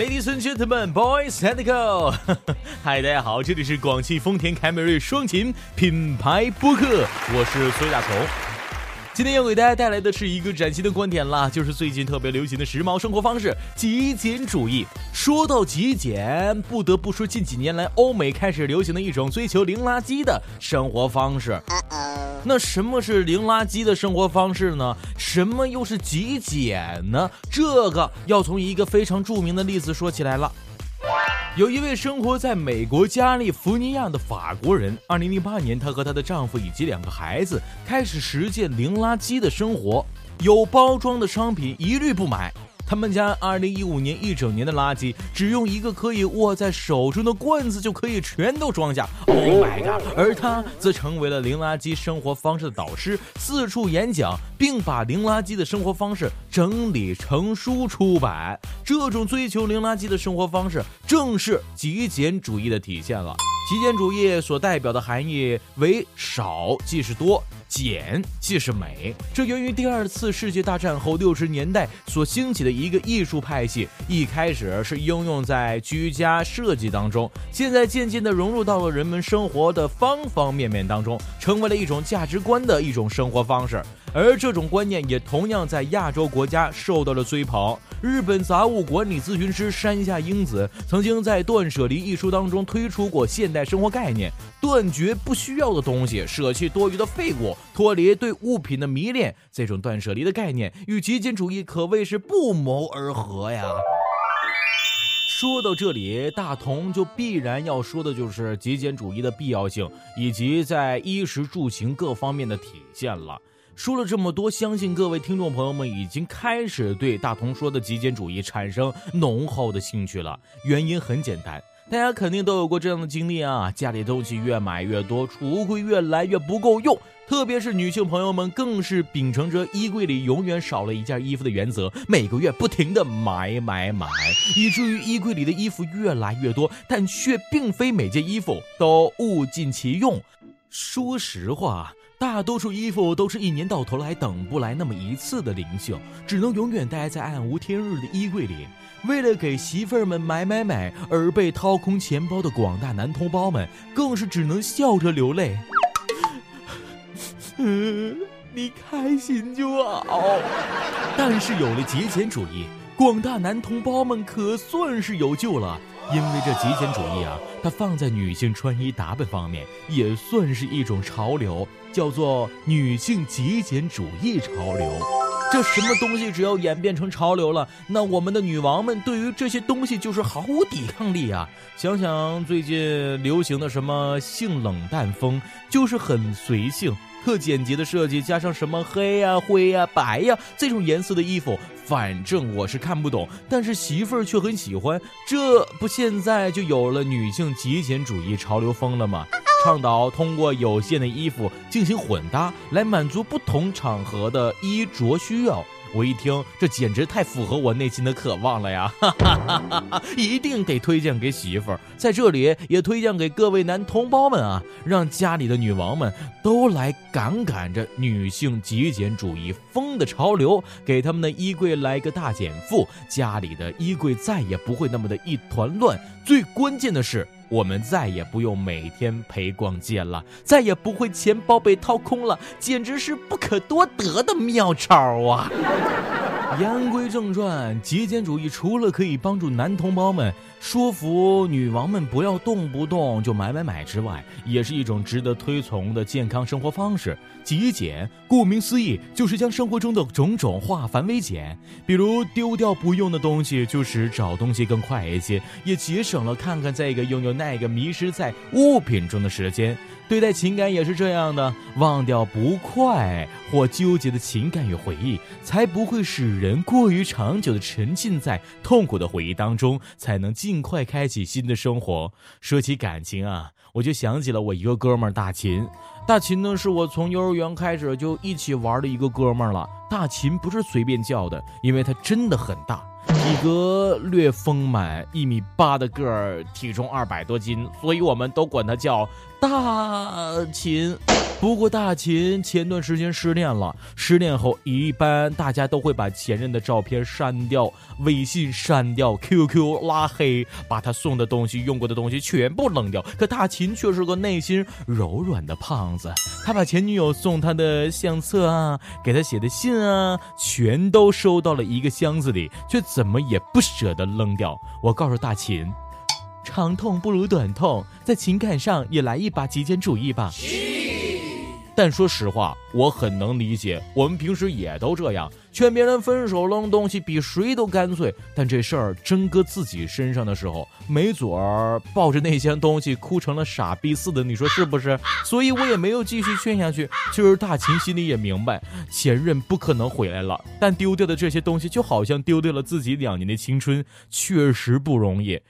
Ladies and gentlemen, boys and girls，嗨，大家好，这里是广汽丰田凯美瑞双擎品牌播客，我是崔大头。今天要给大家带来的是一个崭新的观点啦，就是最近特别流行的时髦生活方式——极简主义。说到极简，不得不说近几年来欧美开始流行的一种追求零垃圾的生活方式。那什么是零垃圾的生活方式呢？什么又是极简呢？这个要从一个非常著名的例子说起来了。有一位生活在美国加利福尼亚的法国人，二零零八年，她和她的丈夫以及两个孩子开始实践零垃圾的生活，有包装的商品一律不买。他们家2015年一整年的垃圾，只用一个可以握在手中的罐子就可以全都装下。Oh my god！而他则成为了零垃圾生活方式的导师，四处演讲，并把零垃圾的生活方式整理成书出版。这种追求零垃圾的生活方式，正是极简主义的体现了。极简主义所代表的含义为少即是多。简即是美，这源于第二次世界大战后六十年代所兴起的一个艺术派系。一开始是应用在居家设计当中，现在渐渐地融入到了人们生活的方方面面当中，成为了一种价值观的一种生活方式。而这种观念也同样在亚洲国家受到了追捧。日本杂物管理咨询师山下英子曾经在《断舍离》一书当中推出过现代生活概念：断绝不需要的东西，舍弃多余的废物，脱离对物品的迷恋。这种断舍离的概念与极简主义可谓是不谋而合呀。说到这里，大同就必然要说的就是极简主义的必要性，以及在衣食住行各方面的体现了。说了这么多，相信各位听众朋友们已经开始对大同说的极简主义产生浓厚的兴趣了。原因很简单，大家肯定都有过这样的经历啊，家里东西越买越多，储物柜越来越不够用。特别是女性朋友们，更是秉承着衣柜里永远少了一件衣服的原则，每个月不停的买买买，以至于衣柜里的衣服越来越多，但却并非每件衣服都物尽其用。说实话。大多数衣服都是一年到头来等不来那么一次的灵秀，只能永远待在暗无天日的衣柜里。为了给媳妇儿们买买买而被掏空钱包的广大男同胞们，更是只能笑着流泪。你开心就好。但是有了节俭主义，广大男同胞们可算是有救了。因为这极简主义啊，它放在女性穿衣打扮方面也算是一种潮流，叫做女性极简主义潮流。这什么东西只要演变成潮流了，那我们的女王们对于这些东西就是毫无抵抗力啊！想想最近流行的什么性冷淡风，就是很随性。特简洁的设计，加上什么黑呀、灰呀、白呀这种颜色的衣服，反正我是看不懂，但是媳妇儿却很喜欢。这不现在就有了女性极简主义潮流风了吗？倡导通过有限的衣服进行混搭，来满足不同场合的衣着需要。我一听，这简直太符合我内心的渴望了呀！哈哈哈哈哈，一定得推荐给媳妇儿，在这里也推荐给各位男同胞们啊，让家里的女王们都来赶赶着女性极简主义风的潮流，给他们的衣柜来个大减负，家里的衣柜再也不会那么的一团乱。最关键的是。我们再也不用每天陪逛街了，再也不会钱包被掏空了，简直是不可多得的妙招啊！言归正传，极简主义除了可以帮助男同胞们说服女王们不要动不动就买买买之外，也是一种值得推崇的健康生活方式。极简，顾名思义，就是将生活中的种种化繁为简，比如丢掉不用的东西，就使找东西更快一些，也节省了看看这个拥有那个迷失在物品中的时间。对待情感也是这样的，忘掉不快或纠结的情感与回忆，才不会使人过于长久的沉浸在痛苦的回忆当中，才能尽快开启新的生活。说起感情啊，我就想起了我一个哥们儿大秦。大秦呢，是我从幼儿园开始就一起玩的一个哥们儿了。大秦不是随便叫的，因为他真的很大。体格略丰满，一米八的个儿，体重二百多斤，所以我们都管他叫大秦。不过大秦前段时间失恋了，失恋后一般大家都会把前任的照片删掉，微信删掉，QQ 拉黑，把他送的东西、用过的东西全部扔掉。可大秦却是个内心柔软的胖子，他把前女友送他的相册啊，给他写的信啊，全都收到了一个箱子里，却怎么也不舍得扔掉。我告诉大秦，长痛不如短痛，在情感上也来一把极简主义吧。但说实话，我很能理解，我们平时也都这样，劝别人分手扔东西比谁都干脆。但这事儿真搁自己身上的时候，没准儿抱着那箱东西哭成了傻逼似的，你说是不是？所以我也没有继续劝下去。其实大秦心里也明白，前任不可能回来了，但丢掉的这些东西就好像丢掉了自己两年的青春，确实不容易。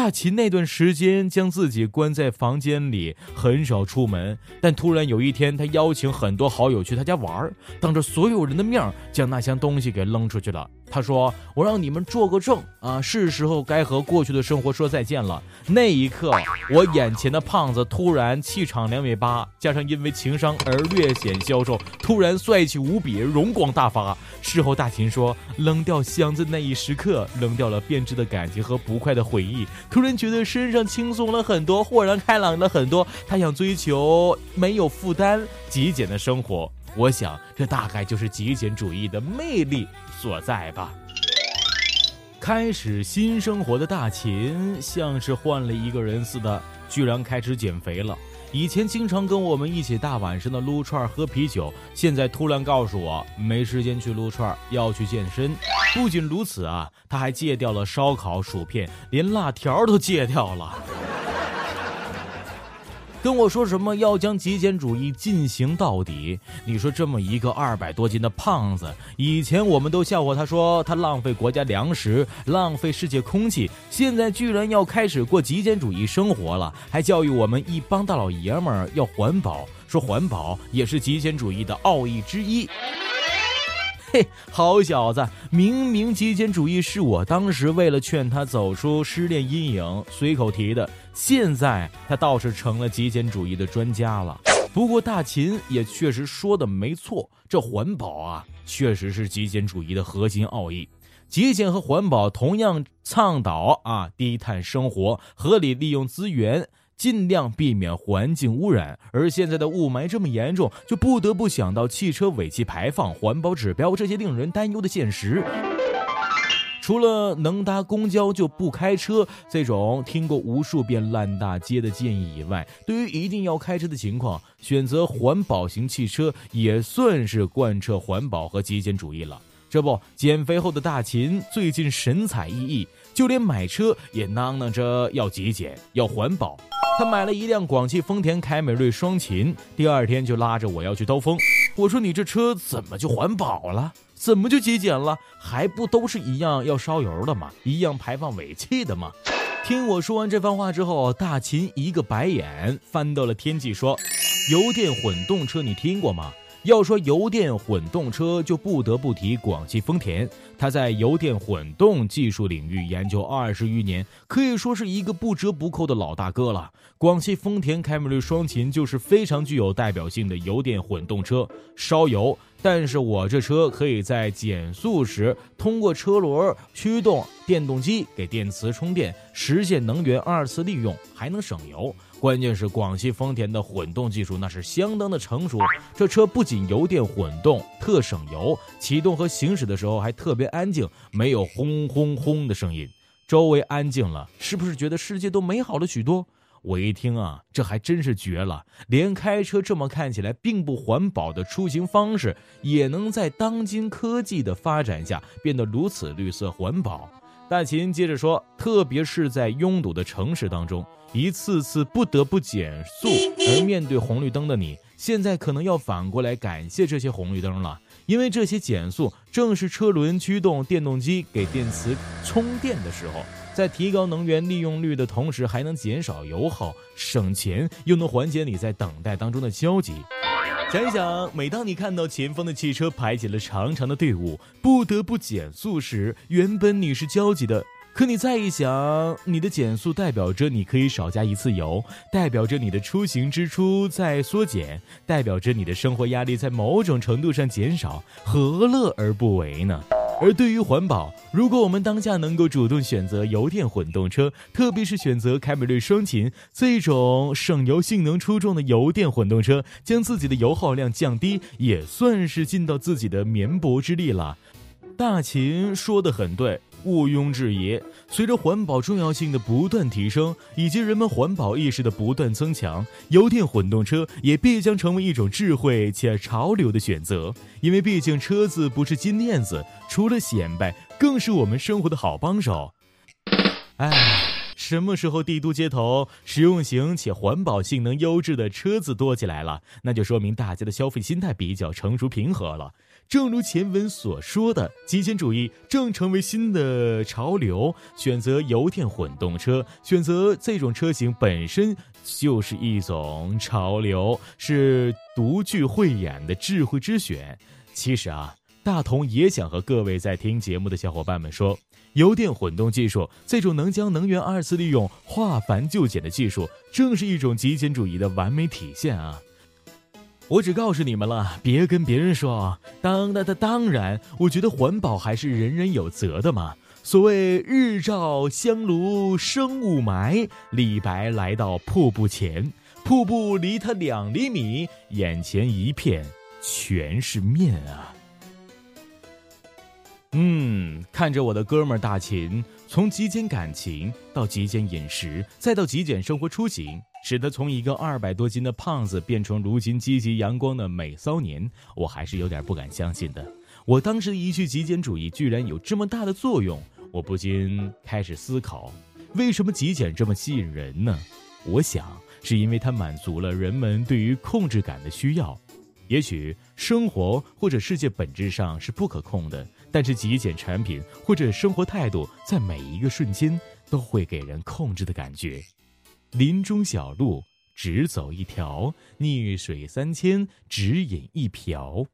大秦那段时间将自己关在房间里，很少出门。但突然有一天，他邀请很多好友去他家玩，当着所有人的面将那箱东西给扔出去了。他说：“我让你们做个证啊，是时候该和过去的生活说再见了。”那一刻，我眼前的胖子突然气场两米八，加上因为情商而略显消瘦，突然帅气无比，容光大发。事后大秦说：“扔掉箱子那一时刻，扔掉了变质的感情和不快的回忆，突然觉得身上轻松了很多，豁然开朗了很多。他想追求没有负担、极简的生活。”我想，这大概就是极简主义的魅力所在吧。开始新生活的大秦，像是换了一个人似的，居然开始减肥了。以前经常跟我们一起大晚上的撸串喝啤酒，现在突然告诉我没时间去撸串，要去健身。不仅如此啊，他还戒掉了烧烤、薯片，连辣条都戒掉了。跟我说什么要将极简主义进行到底？你说这么一个二百多斤的胖子，以前我们都笑话他说他浪费国家粮食，浪费世界空气，现在居然要开始过极简主义生活了，还教育我们一帮大老爷们儿要环保，说环保也是极简主义的奥义之一。嘿，好小子，明明极简主义是我当时为了劝他走出失恋阴影随口提的，现在他倒是成了极简主义的专家了。不过大秦也确实说的没错，这环保啊，确实是极简主义的核心奥义。极简和环保同样倡导啊低碳生活，合理利用资源。尽量避免环境污染，而现在的雾霾这么严重，就不得不想到汽车尾气排放、环保指标这些令人担忧的现实。除了能搭公交就不开车这种听过无数遍烂大街的建议以外，对于一定要开车的情况，选择环保型汽车也算是贯彻环保和极简主义了。这不，减肥后的大秦最近神采奕奕，就连买车也囔囔着要极简、要环保。他买了一辆广汽丰田凯美瑞双擎，第二天就拉着我要去兜风。我说：“你这车怎么就环保了？怎么就节俭了？还不都是一样要烧油的吗？一样排放尾气的吗？”听我说完这番话之后，大秦一个白眼翻到了天际，说：“油电混动车你听过吗？”要说油电混动车，就不得不提广汽丰田。他在油电混动技术领域研究二十余年，可以说是一个不折不扣的老大哥了。广汽丰田凯美瑞双擎就是非常具有代表性的油电混动车，烧油。但是我这车可以在减速时通过车轮驱动电动机给电池充电，实现能源二次利用，还能省油。关键是广汽丰田的混动技术那是相当的成熟，这车不仅油电混动特省油，启动和行驶的时候还特别安静，没有轰轰轰的声音。周围安静了，是不是觉得世界都美好了许多？我一听啊，这还真是绝了！连开车这么看起来并不环保的出行方式，也能在当今科技的发展下变得如此绿色环保。大秦接着说，特别是在拥堵的城市当中，一次次不得不减速而面对红绿灯的你，现在可能要反过来感谢这些红绿灯了，因为这些减速正是车轮驱动电动机给电池充电的时候，在提高能源利用率的同时，还能减少油耗、省钱，又能缓解你在等待当中的焦急。想一想，每当你看到前方的汽车排起了长长的队伍，不得不减速时，原本你是焦急的，可你再一想，你的减速代表着你可以少加一次油，代表着你的出行支出在缩减，代表着你的生活压力在某种程度上减少，何乐而不为呢？而对于环保，如果我们当下能够主动选择油电混动车，特别是选择凯美瑞双擎这种省油、性能出众的油电混动车，将自己的油耗量降低，也算是尽到自己的绵薄之力了。大秦说的很对。毋庸置疑，随着环保重要性的不断提升，以及人们环保意识的不断增强，油电混动车也必将成为一种智慧且潮流的选择。因为毕竟车子不是金链子，除了显摆，更是我们生活的好帮手。哎，什么时候帝都街头实用型且环保性能优质的车子多起来了，那就说明大家的消费心态比较成熟平和了。正如前文所说的，极简主义正成为新的潮流。选择油电混动车，选择这种车型本身就是一种潮流，是独具慧眼的智慧之选。其实啊，大同也想和各位在听节目的小伙伴们说，油电混动技术这种能将能源二次利用、化繁就简的技术，正是一种极简主义的完美体现啊。我只告诉你们了，别跟别人说。当当当，当然，我觉得环保还是人人有责的嘛。所谓日照香炉生雾霾，李白来到瀑布前，瀑布离他两厘米，眼前一片全是面啊。嗯，看着我的哥们儿大秦，从极简感情到极简饮食，再到极简生活出行。使得从一个二百多斤的胖子变成如今积极阳光的美骚年，我还是有点不敢相信的。我当时的一句极简主义居然有这么大的作用，我不禁开始思考：为什么极简这么吸引人呢？我想是因为它满足了人们对于控制感的需要。也许生活或者世界本质上是不可控的，但是极简产品或者生活态度在每一个瞬间都会给人控制的感觉。林中小路，只走一条；逆水三千，只饮一瓢。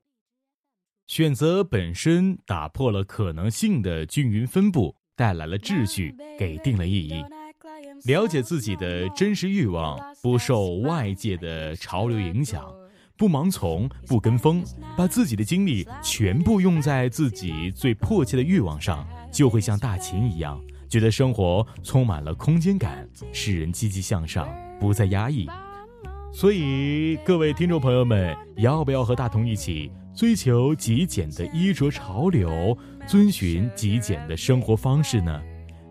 选择本身打破了可能性的均匀分布，带来了秩序，给定了意义。了解自己的真实欲望，不受外界的潮流影响，不盲从，不跟风，把自己的精力全部用在自己最迫切的欲望上，就会像大秦一样。觉得生活充满了空间感，使人积极向上，不再压抑。所以，各位听众朋友们，要不要和大同一起追求极简的衣着潮流，遵循极简的生活方式呢？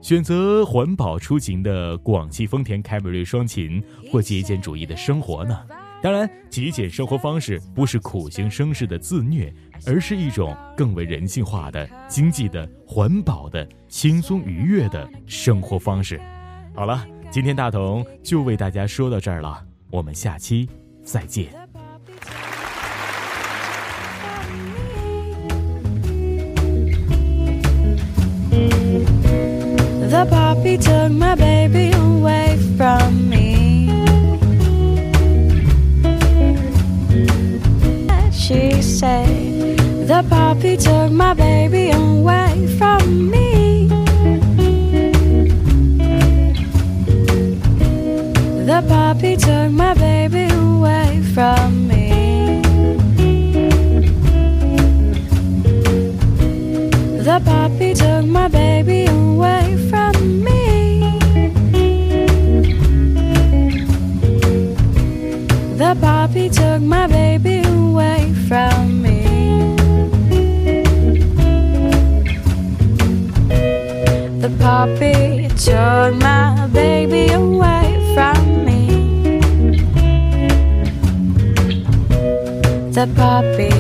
选择环保出行的广汽丰田凯美瑞双擎，或极简主义的生活呢？当然，极简生活方式不是苦行僧式的自虐，而是一种更为人性化的、经济的、环保的、轻松愉悦的生活方式。好了，今天大同就为大家说到这儿了，我们下期再见。The puppy took my baby away from poppy took my baby away from me. Took my baby away from me. The puppy